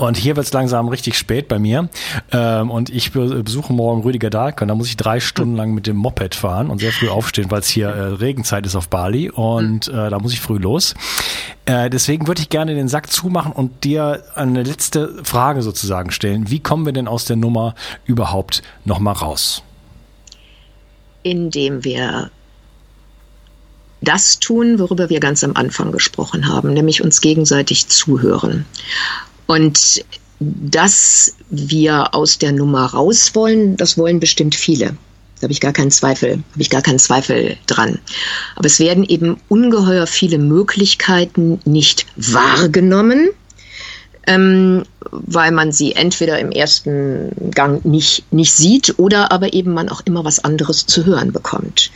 Und hier wird's langsam richtig spät bei mir. Ähm, und ich besuche morgen Rüdiger Dahlke. Da muss ich drei Stunden lang mit dem Moped fahren und sehr früh aufstehen, weil es hier äh, Regenzeit ist auf Bali. Und äh, da muss ich früh los. Äh, deswegen würde ich gerne den Sack zumachen und dir eine letzte Frage sozusagen stellen. Wie kommen wir denn aus der Nummer überhaupt nochmal raus? Indem wir das tun, worüber wir ganz am Anfang gesprochen haben, nämlich uns gegenseitig zuhören. Und dass wir aus der Nummer raus wollen, das wollen bestimmt viele. Da habe ich gar keinen Zweifel, habe ich gar keinen Zweifel dran. Aber es werden eben ungeheuer viele Möglichkeiten nicht wahrgenommen, ähm, weil man sie entweder im ersten Gang nicht, nicht sieht oder aber eben man auch immer was anderes zu hören bekommt.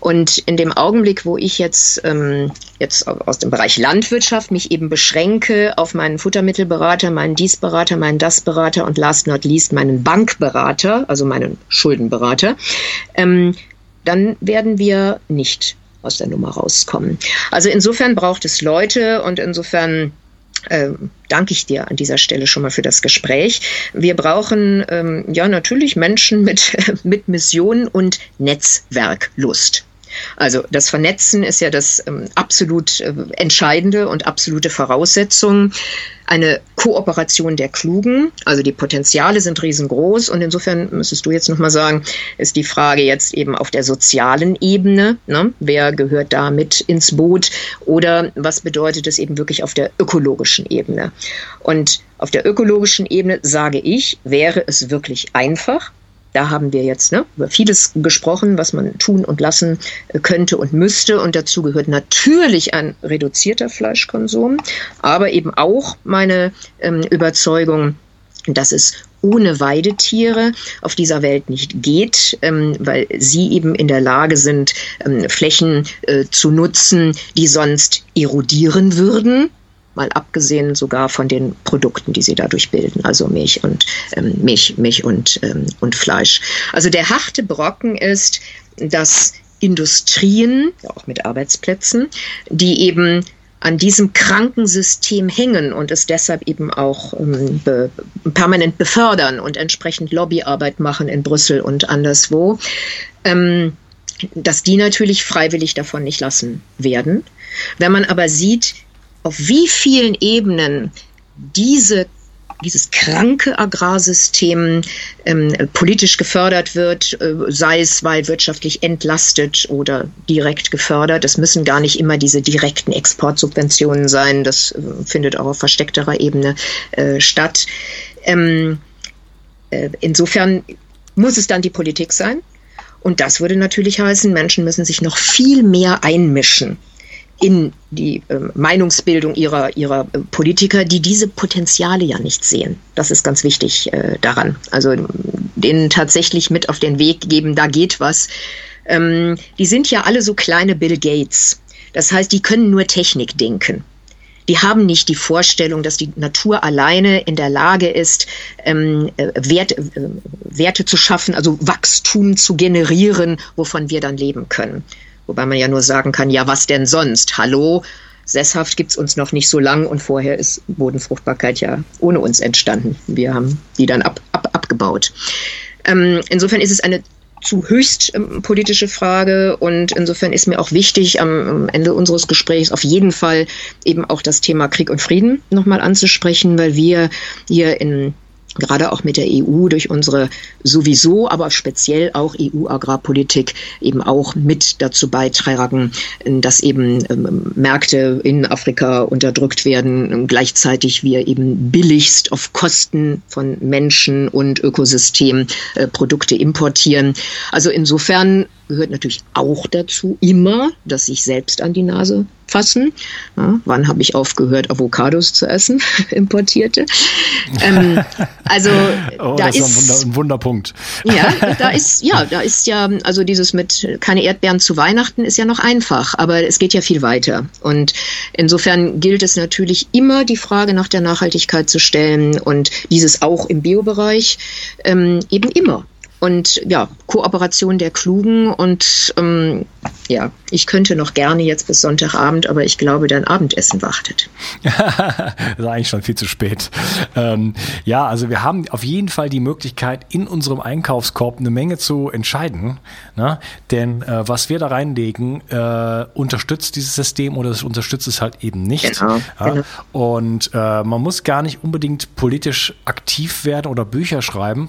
Und in dem Augenblick, wo ich jetzt, ähm, jetzt aus dem Bereich Landwirtschaft mich eben beschränke auf meinen Futtermittelberater, meinen Diesberater, meinen Dasberater und last not least meinen Bankberater, also meinen Schuldenberater, ähm, dann werden wir nicht aus der Nummer rauskommen. Also insofern braucht es Leute und insofern ähm, danke ich dir an dieser Stelle schon mal für das Gespräch. Wir brauchen ähm, ja natürlich Menschen mit, [laughs] mit Mission und Netzwerklust. Also das Vernetzen ist ja das ähm, absolut äh, entscheidende und absolute Voraussetzung. Eine Kooperation der Klugen, also die Potenziale sind riesengroß und insofern müsstest du jetzt nochmal sagen, ist die Frage jetzt eben auf der sozialen Ebene, ne? wer gehört da mit ins Boot oder was bedeutet es eben wirklich auf der ökologischen Ebene? Und auf der ökologischen Ebene sage ich, wäre es wirklich einfach, da haben wir jetzt ne, über vieles gesprochen, was man tun und lassen äh, könnte und müsste. Und dazu gehört natürlich ein reduzierter Fleischkonsum, aber eben auch meine ähm, Überzeugung, dass es ohne Weidetiere auf dieser Welt nicht geht, ähm, weil sie eben in der Lage sind, ähm, Flächen äh, zu nutzen, die sonst erodieren würden mal abgesehen sogar von den Produkten, die sie dadurch bilden, also Milch und ähm, Milch, Milch und, ähm, und Fleisch. Also der harte Brocken ist, dass Industrien, auch mit Arbeitsplätzen, die eben an diesem kranken System hängen und es deshalb eben auch ähm, be permanent befördern und entsprechend Lobbyarbeit machen in Brüssel und anderswo, ähm, dass die natürlich freiwillig davon nicht lassen werden. Wenn man aber sieht, auf wie vielen Ebenen diese dieses kranke Agrarsystem ähm, politisch gefördert wird, äh, sei es weil wirtschaftlich entlastet oder direkt gefördert. Es müssen gar nicht immer diese direkten Exportsubventionen sein. Das äh, findet auch auf versteckterer Ebene äh, statt. Ähm, äh, insofern muss es dann die Politik sein. Und das würde natürlich heißen, Menschen müssen sich noch viel mehr einmischen in die äh, Meinungsbildung ihrer, ihrer äh, Politiker, die diese Potenziale ja nicht sehen. Das ist ganz wichtig äh, daran. Also denen tatsächlich mit auf den Weg geben, da geht was. Ähm, die sind ja alle so kleine Bill Gates. Das heißt, die können nur Technik denken. Die haben nicht die Vorstellung, dass die Natur alleine in der Lage ist, ähm, äh, Wert, äh, Werte zu schaffen, also Wachstum zu generieren, wovon wir dann leben können. Wobei man ja nur sagen kann, ja, was denn sonst? Hallo? Sesshaft gibt es uns noch nicht so lang und vorher ist Bodenfruchtbarkeit ja ohne uns entstanden. Wir haben die dann ab, ab, abgebaut. Ähm, insofern ist es eine zu höchst ähm, politische Frage und insofern ist mir auch wichtig, am, am, Ende unseres Gesprächs auf jeden Fall eben auch das Thema Krieg und Frieden nochmal anzusprechen, weil wir hier in gerade auch mit der EU durch unsere sowieso, aber speziell auch EU-Agrarpolitik eben auch mit dazu beitragen, dass eben ähm, Märkte in Afrika unterdrückt werden, gleichzeitig wir eben billigst auf Kosten von Menschen und Ökosystem äh, Produkte importieren. Also insofern gehört natürlich auch dazu immer, dass sich selbst an die Nase fassen. Ja, wann habe ich aufgehört, Avocados zu essen, [laughs] importierte? Ähm, [laughs] also oh, da das ist, ein, Wunder, ein, Wunderpunkt. Ja, [laughs] da ist ja, da ist ja also dieses mit keine Erdbeeren zu Weihnachten ist ja noch einfach, aber es geht ja viel weiter. Und insofern gilt es natürlich immer die Frage nach der Nachhaltigkeit zu stellen und dieses auch im Biobereich ähm, eben immer und ja, Kooperation der Klugen und ähm, ja, ich könnte noch gerne jetzt bis Sonntagabend, aber ich glaube, dein Abendessen wartet. [laughs] das ist eigentlich schon viel zu spät. Ähm, ja, also wir haben auf jeden Fall die Möglichkeit, in unserem Einkaufskorb eine Menge zu entscheiden. Ne? Denn äh, was wir da reinlegen, äh, unterstützt dieses System oder es unterstützt es halt eben nicht. Genau, ja? genau. Und äh, man muss gar nicht unbedingt politisch aktiv werden oder Bücher schreiben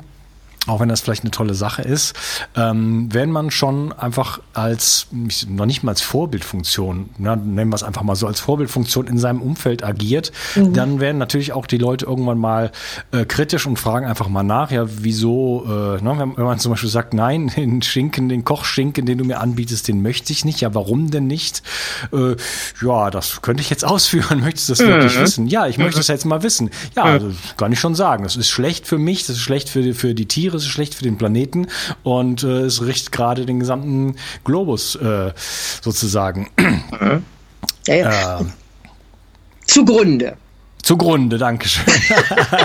auch wenn das vielleicht eine tolle Sache ist, ähm, wenn man schon einfach als, noch nicht mal als Vorbildfunktion, na, nennen wir es einfach mal so, als Vorbildfunktion in seinem Umfeld agiert, mhm. dann werden natürlich auch die Leute irgendwann mal äh, kritisch und fragen einfach mal nach, ja, wieso, äh, ne, wenn, wenn, man zum Beispiel sagt, nein, [laughs] den Schinken, den Kochschinken, den du mir anbietest, den möchte ich nicht, ja, warum denn nicht? Äh, ja, das könnte ich jetzt [laughs] ausführen, möchtest du das mhm. wirklich wissen? Ja, ich möchte es jetzt mal wissen. Ja, also, kann ich schon sagen, das ist schlecht für mich, das ist schlecht für, für die Tiere, es ist schlecht für den Planeten und äh, es richtet gerade den gesamten Globus äh, sozusagen. Mhm. Ja, ja. Äh, Zugrunde. Zugrunde, danke schön.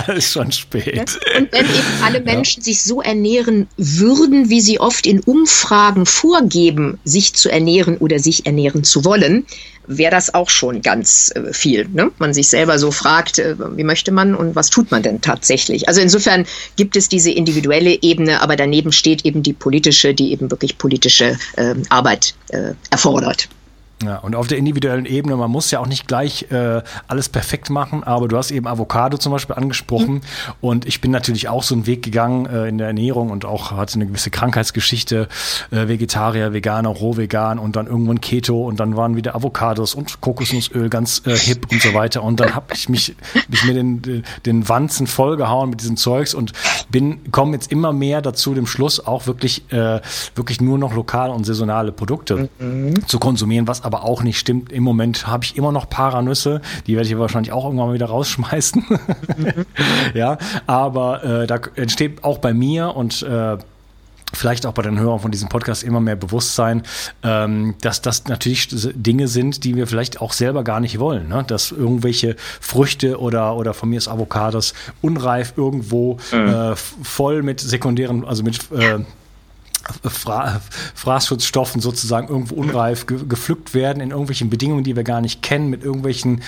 [laughs] ist schon spät. Und wenn eben alle Menschen ja. sich so ernähren würden, wie sie oft in Umfragen vorgeben, sich zu ernähren oder sich ernähren zu wollen, wäre das auch schon ganz äh, viel. Ne? Man sich selber so fragt, äh, wie möchte man und was tut man denn tatsächlich? Also insofern gibt es diese individuelle Ebene, aber daneben steht eben die politische, die eben wirklich politische äh, Arbeit erfordert. Ja, und auf der individuellen Ebene, man muss ja auch nicht gleich äh, alles perfekt machen, aber du hast eben Avocado zum Beispiel angesprochen mhm. und ich bin natürlich auch so einen Weg gegangen äh, in der Ernährung und auch hatte eine gewisse Krankheitsgeschichte, äh, Vegetarier, Veganer, Rohvegan und dann irgendwann Keto und dann waren wieder Avocados und Kokosnussöl ganz äh, hip und so weiter und dann habe ich mich, mich mir den, den Wanzen vollgehauen mit diesem Zeugs und bin, komme jetzt immer mehr dazu, dem Schluss auch wirklich, äh, wirklich nur noch lokale und saisonale Produkte mhm. zu konsumieren, was aber auch nicht stimmt. Im Moment habe ich immer noch Paranüsse, die werde ich wahrscheinlich auch irgendwann mal wieder rausschmeißen. Mhm. [laughs] ja, aber äh, da entsteht auch bei mir und äh, vielleicht auch bei den Hörern von diesem Podcast immer mehr Bewusstsein, ähm, dass das natürlich Dinge sind, die wir vielleicht auch selber gar nicht wollen. Ne? Dass irgendwelche Früchte oder, oder von mir ist Avocados unreif irgendwo mhm. äh, voll mit sekundären, also mit äh, Fra Fraßschutzstoffen sozusagen irgendwo unreif ge gepflückt werden in irgendwelchen Bedingungen, die wir gar nicht kennen, mit irgendwelchen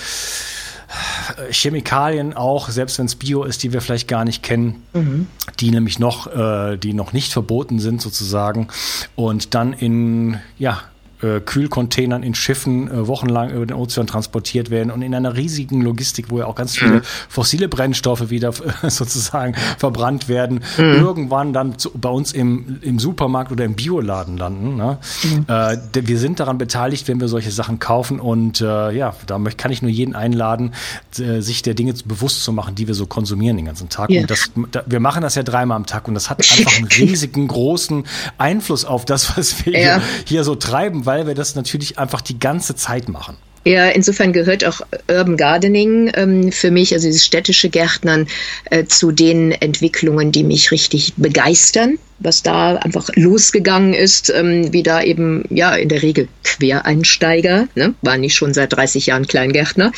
äh, Chemikalien auch, selbst wenn es Bio ist, die wir vielleicht gar nicht kennen, mhm. die nämlich noch, äh, die noch nicht verboten sind sozusagen und dann in ja äh, Kühlcontainern in Schiffen äh, wochenlang über den Ozean transportiert werden und in einer riesigen Logistik, wo ja auch ganz viele mhm. fossile Brennstoffe wieder äh, [laughs] sozusagen verbrannt werden, mhm. irgendwann dann zu, bei uns im, im Supermarkt oder im Bioladen landen. Ne? Mhm. Äh, wir sind daran beteiligt, wenn wir solche Sachen kaufen und äh, ja, da kann ich nur jeden einladen, sich der Dinge bewusst zu machen, die wir so konsumieren den ganzen Tag. Yeah. Und das, da, wir machen das ja dreimal am Tag und das hat einfach einen [laughs] riesigen, großen Einfluss auf das, was wir ja. hier, hier so treiben, weil wir das natürlich einfach die ganze Zeit machen. Ja, insofern gehört auch Urban Gardening ähm, für mich, also dieses städtische Gärtnern, äh, zu den Entwicklungen, die mich richtig begeistern was da einfach losgegangen ist, ähm, wie da eben, ja, in der Regel Quereinsteiger, ne, war nicht schon seit 30 Jahren Kleingärtner,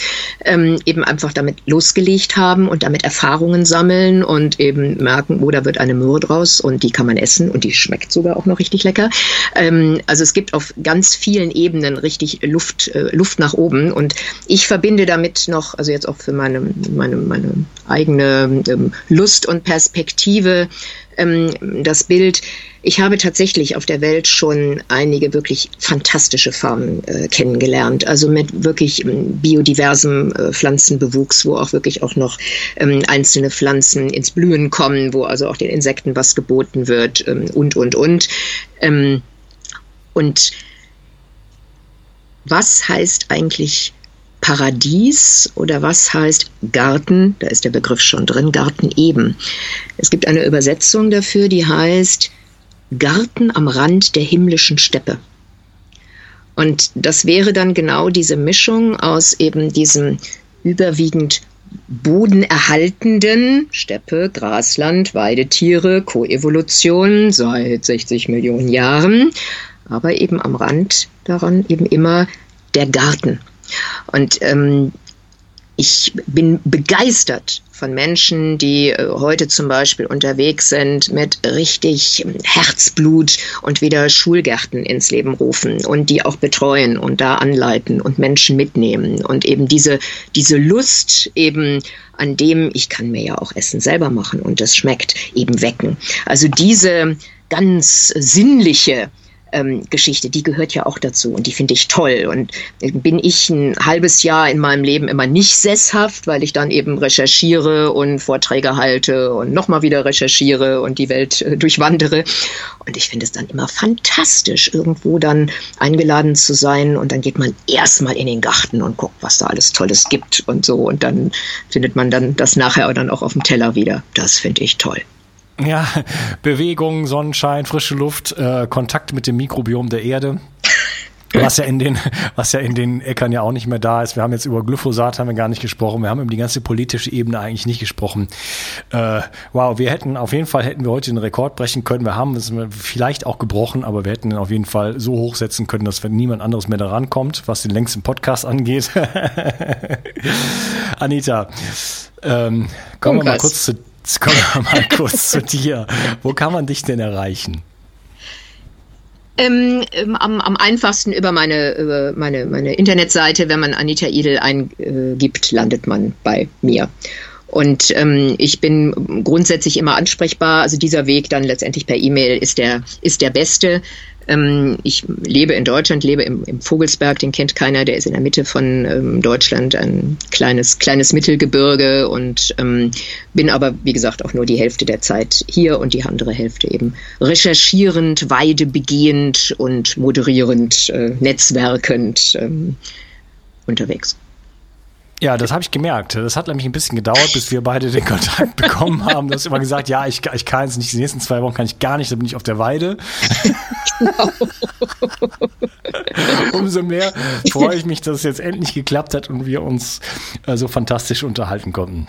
ähm, eben einfach damit losgelegt haben und damit Erfahrungen sammeln und eben merken, oh, da wird eine Möhre draus und die kann man essen und die schmeckt sogar auch noch richtig lecker. Ähm, also es gibt auf ganz vielen Ebenen richtig Luft, äh, Luft nach oben und ich verbinde damit noch, also jetzt auch für meine, meine, meine eigene ähm, Lust und Perspektive, ähm, das Bild. Ich habe tatsächlich auf der Welt schon einige wirklich fantastische Farmen äh, kennengelernt. Also mit wirklich ähm, biodiversem äh, Pflanzenbewuchs, wo auch wirklich auch noch ähm, einzelne Pflanzen ins Blühen kommen, wo also auch den Insekten was geboten wird ähm, und, und, und. Ähm, und was heißt eigentlich Paradies oder was heißt Garten? Da ist der Begriff schon drin, Garten eben. Es gibt eine Übersetzung dafür, die heißt Garten am Rand der himmlischen Steppe. Und das wäre dann genau diese Mischung aus eben diesem überwiegend bodenerhaltenden Steppe, Grasland, Weidetiere, Koevolution seit 60 Millionen Jahren, aber eben am Rand daran eben immer der Garten. Und ähm, ich bin begeistert von Menschen, die äh, heute zum Beispiel unterwegs sind mit richtig Herzblut und wieder Schulgärten ins Leben rufen und die auch betreuen und da anleiten und Menschen mitnehmen und eben diese, diese Lust eben an dem, ich kann mir ja auch Essen selber machen und das schmeckt, eben wecken. Also diese ganz sinnliche ähm, Geschichte, die gehört ja auch dazu und die finde ich toll. Und bin ich ein halbes Jahr in meinem Leben immer nicht sesshaft, weil ich dann eben recherchiere und Vorträge halte und nochmal wieder recherchiere und die Welt äh, durchwandere. Und ich finde es dann immer fantastisch, irgendwo dann eingeladen zu sein und dann geht man erstmal in den Garten und guckt, was da alles Tolles gibt und so. Und dann findet man dann das nachher dann auch auf dem Teller wieder. Das finde ich toll. Ja, [laughs] Bewegung, Sonnenschein, frische Luft, äh, Kontakt mit dem Mikrobiom der Erde. Was ja in den, [laughs] was ja in den Äckern ja auch nicht mehr da ist. Wir haben jetzt über Glyphosat haben wir gar nicht gesprochen. Wir haben über die ganze politische Ebene eigentlich nicht gesprochen. Äh, wow, wir hätten, auf jeden Fall hätten wir heute den Rekord brechen können. Wir haben es vielleicht auch gebrochen, aber wir hätten ihn auf jeden Fall so hochsetzen können, dass niemand anderes mehr daran kommt, was den längsten Podcast angeht. [laughs] Anita, ähm, kommen wir mal kurz zu Jetzt kommen wir mal [laughs] kurz zu dir. Wo kann man dich denn erreichen? Ähm, ähm, am, am, einfachsten über meine, über meine, meine Internetseite, wenn man Anita Idel eingibt, landet man bei mir. Und ähm, ich bin grundsätzlich immer ansprechbar. Also dieser Weg dann letztendlich per E-Mail ist der, ist der beste. Ähm, ich lebe in Deutschland, lebe im, im, Vogelsberg, den kennt keiner, der ist in der Mitte von ähm, Deutschland, ein kleines, kleines Mittelgebirge und ähm, bin aber, wie gesagt, auch nur die Hälfte der Zeit hier und die andere Hälfte eben recherchierend, weidebegehend und moderierend, äh, netzwerkend ähm, unterwegs. Ja, das habe ich gemerkt. Das hat nämlich ein bisschen gedauert, bis wir beide den Kontakt bekommen [laughs] haben. Du hast immer gesagt, ja, ich, ich kann jetzt nicht, die nächsten zwei Wochen kann ich gar nicht, da bin ich auf der Weide. Genau. [laughs] Umso mehr freue ich mich, dass es jetzt endlich geklappt hat und wir uns äh, so fantastisch unterhalten konnten.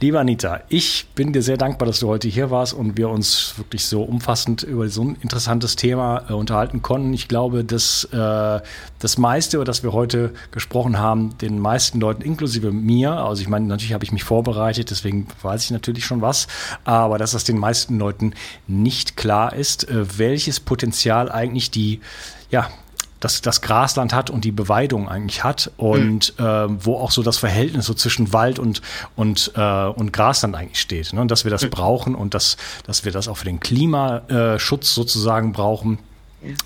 Liebe Anita, ich bin dir sehr dankbar, dass du heute hier warst und wir uns wirklich so umfassend über so ein interessantes Thema äh, unterhalten konnten. Ich glaube, dass äh, das meiste, über das wir heute gesprochen haben, den meisten Leuten, inklusive mir, also ich meine, natürlich habe ich mich vorbereitet, deswegen weiß ich natürlich schon was, aber dass das den meisten Leuten nicht klar ist, äh, welches Potenzial eigentlich die ja, das, das Grasland hat und die Beweidung eigentlich hat und mhm. äh, wo auch so das Verhältnis so zwischen Wald und, und, äh, und Grasland eigentlich steht. Ne? Und dass wir das mhm. brauchen und dass, dass wir das auch für den Klimaschutz sozusagen brauchen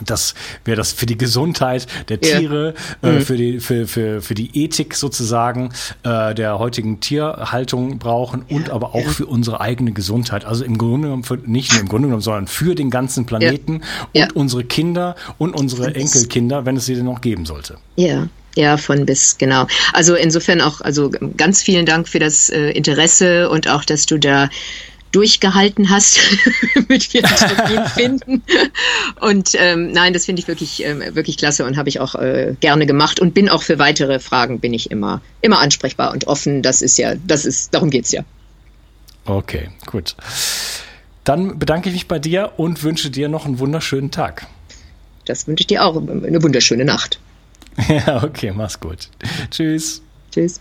dass wir das für die Gesundheit der Tiere, ja. äh, mhm. für, die, für, für, für die Ethik sozusagen äh, der heutigen Tierhaltung brauchen und ja. aber auch für unsere eigene Gesundheit. Also im Grunde genommen, für, nicht nur im Grunde genommen, sondern für den ganzen Planeten und unsere Kinder und unsere Enkelkinder, wenn es sie denn noch geben sollte. Ja, ja, von bis, genau. Also insofern auch, also ganz vielen Dank für das äh, Interesse und auch, dass du da durchgehalten hast [laughs] mit mir [laughs] Termin finden. Und ähm, nein, das finde ich wirklich, äh, wirklich klasse und habe ich auch äh, gerne gemacht und bin auch für weitere Fragen bin ich immer, immer ansprechbar und offen. Das ist ja, das ist, darum geht's ja. Okay, gut. Dann bedanke ich mich bei dir und wünsche dir noch einen wunderschönen Tag. Das wünsche ich dir auch. Eine wunderschöne Nacht. [laughs] Ja, okay, mach's gut. Tschüss. Tschüss.